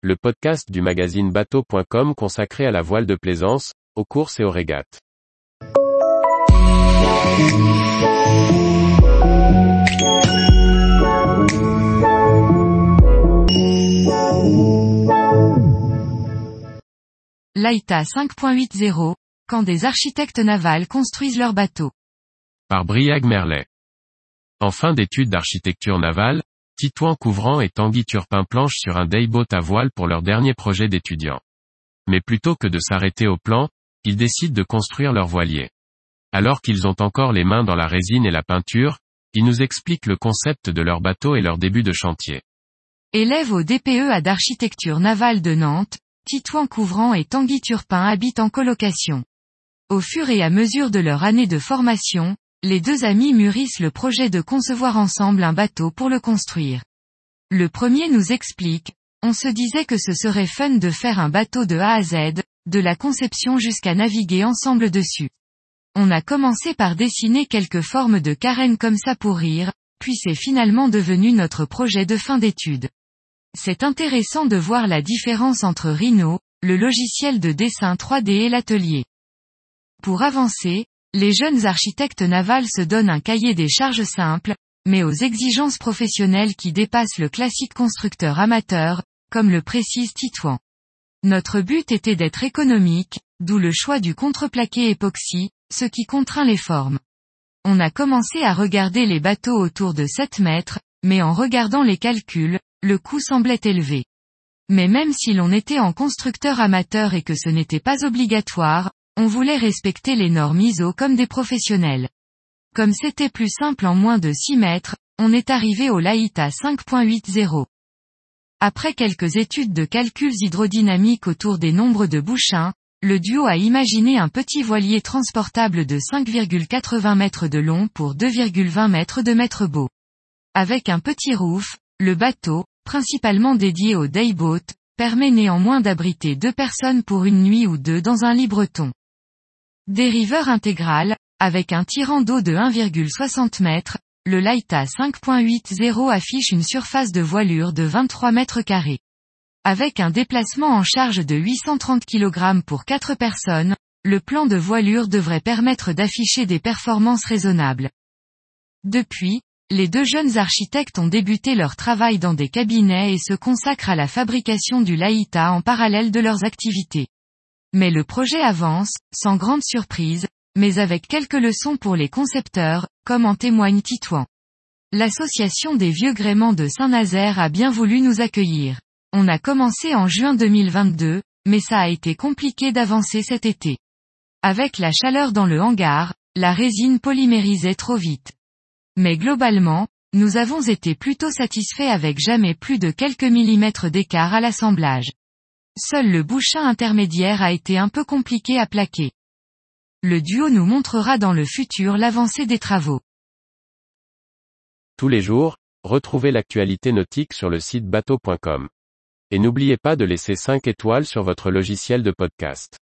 le podcast du magazine bateau.com consacré à la voile de plaisance, aux courses et aux régates. L'AITA 5.80, quand des architectes navals construisent leurs bateaux. Par Briag Merlet. En fin d'études d'architecture navale, Titouan Couvrant et Tanguy Turpin planchent sur un dayboat à voile pour leur dernier projet d'étudiant. Mais plutôt que de s'arrêter au plan, ils décident de construire leur voilier. Alors qu'ils ont encore les mains dans la résine et la peinture, ils nous expliquent le concept de leur bateau et leur début de chantier. Élèves au DPEA d'architecture navale de Nantes, Titouan Couvrant et Tanguy Turpin habitent en colocation. Au fur et à mesure de leur année de formation, les deux amis mûrissent le projet de concevoir ensemble un bateau pour le construire. Le premier nous explique, on se disait que ce serait fun de faire un bateau de A à Z, de la conception jusqu'à naviguer ensemble dessus. On a commencé par dessiner quelques formes de carène comme ça pour rire, puis c'est finalement devenu notre projet de fin d'études. C'est intéressant de voir la différence entre Rhino, le logiciel de dessin 3D et l'atelier. Pour avancer, les jeunes architectes navals se donnent un cahier des charges simples, mais aux exigences professionnelles qui dépassent le classique constructeur amateur, comme le précise Titouan. Notre but était d'être économique, d'où le choix du contreplaqué époxy, ce qui contraint les formes. On a commencé à regarder les bateaux autour de 7 mètres, mais en regardant les calculs, le coût semblait élevé. Mais même si l'on était en constructeur amateur et que ce n'était pas obligatoire, on voulait respecter les normes ISO comme des professionnels. Comme c'était plus simple en moins de 6 mètres, on est arrivé au Laïta 5.80. Après quelques études de calculs hydrodynamiques autour des nombres de bouchins, le duo a imaginé un petit voilier transportable de 5,80 mètres de long pour 2,20 mètres de mètre beau. Avec un petit roof, le bateau, principalement dédié au dayboat, permet néanmoins d'abriter deux personnes pour une nuit ou deux dans un libreton. Dériveur intégral, avec un tirant d'eau de 1,60 m, le Laita 5.80 affiche une surface de voilure de 23 mètres carrés. Avec un déplacement en charge de 830 kg pour 4 personnes, le plan de voilure devrait permettre d'afficher des performances raisonnables. Depuis, les deux jeunes architectes ont débuté leur travail dans des cabinets et se consacrent à la fabrication du Laïta en parallèle de leurs activités. Mais le projet avance, sans grande surprise, mais avec quelques leçons pour les concepteurs, comme en témoigne Titouan. L'association des vieux gréments de Saint-Nazaire a bien voulu nous accueillir. On a commencé en juin 2022, mais ça a été compliqué d'avancer cet été. Avec la chaleur dans le hangar, la résine polymérisait trop vite. Mais globalement, nous avons été plutôt satisfaits avec jamais plus de quelques millimètres d'écart à l'assemblage. Seul le bouchin intermédiaire a été un peu compliqué à plaquer. Le duo nous montrera dans le futur l'avancée des travaux. Tous les jours, retrouvez l'actualité nautique sur le site bateau.com. Et n'oubliez pas de laisser 5 étoiles sur votre logiciel de podcast.